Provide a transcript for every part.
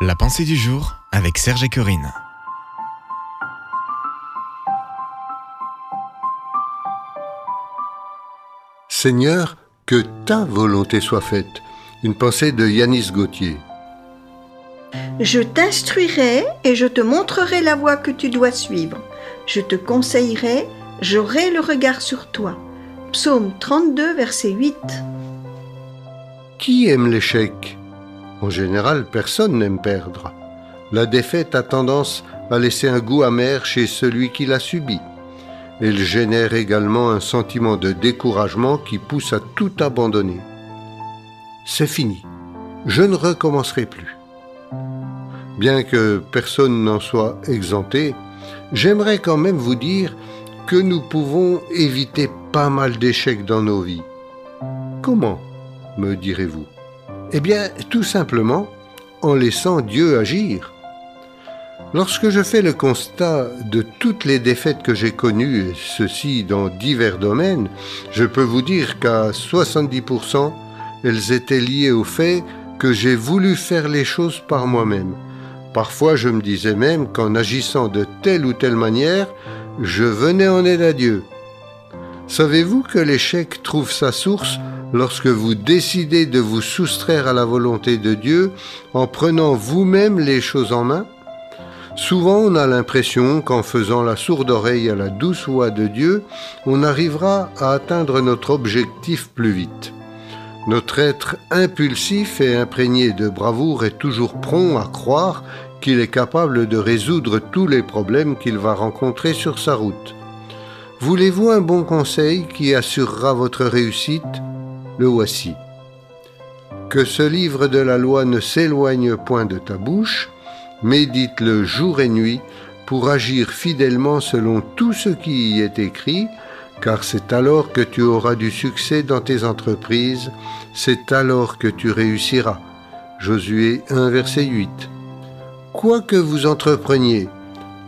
La pensée du jour avec Serge et Corinne. Seigneur, que ta volonté soit faite. Une pensée de Yanis Gauthier. Je t'instruirai et je te montrerai la voie que tu dois suivre. Je te conseillerai, j'aurai le regard sur toi. Psaume 32, verset 8. Qui aime l'échec? En général, personne n'aime perdre. La défaite a tendance à laisser un goût amer chez celui qui l'a subi. Elle génère également un sentiment de découragement qui pousse à tout abandonner. C'est fini. Je ne recommencerai plus. Bien que personne n'en soit exempté, j'aimerais quand même vous dire que nous pouvons éviter pas mal d'échecs dans nos vies. Comment me direz-vous? Eh bien, tout simplement en laissant Dieu agir. Lorsque je fais le constat de toutes les défaites que j'ai connues, ceci dans divers domaines, je peux vous dire qu'à 70%, elles étaient liées au fait que j'ai voulu faire les choses par moi-même. Parfois, je me disais même qu'en agissant de telle ou telle manière, je venais en aide à Dieu. Savez-vous que l'échec trouve sa source lorsque vous décidez de vous soustraire à la volonté de Dieu en prenant vous-même les choses en main Souvent on a l'impression qu'en faisant la sourde oreille à la douce voix de Dieu, on arrivera à atteindre notre objectif plus vite. Notre être impulsif et imprégné de bravoure est toujours prompt à croire qu'il est capable de résoudre tous les problèmes qu'il va rencontrer sur sa route. Voulez-vous un bon conseil qui assurera votre réussite? Le voici. Que ce livre de la loi ne s'éloigne point de ta bouche, médite-le jour et nuit pour agir fidèlement selon tout ce qui y est écrit, car c'est alors que tu auras du succès dans tes entreprises, c'est alors que tu réussiras. Josué 1 verset 8. Quoi que vous entrepreniez,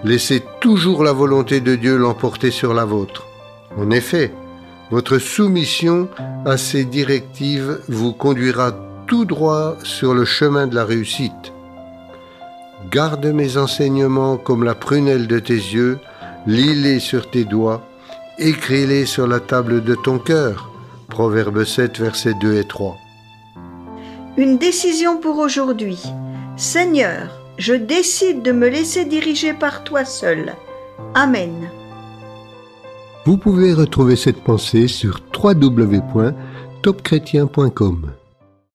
Laissez toujours la volonté de Dieu l'emporter sur la vôtre. En effet, votre soumission à ses directives vous conduira tout droit sur le chemin de la réussite. Garde mes enseignements comme la prunelle de tes yeux, lis-les sur tes doigts, écris-les sur la table de ton cœur. Proverbe 7, versets 2 et 3. Une décision pour aujourd'hui. Seigneur, je décide de me laisser diriger par toi seul. Amen. Vous pouvez retrouver cette pensée sur www.topchrétien.com.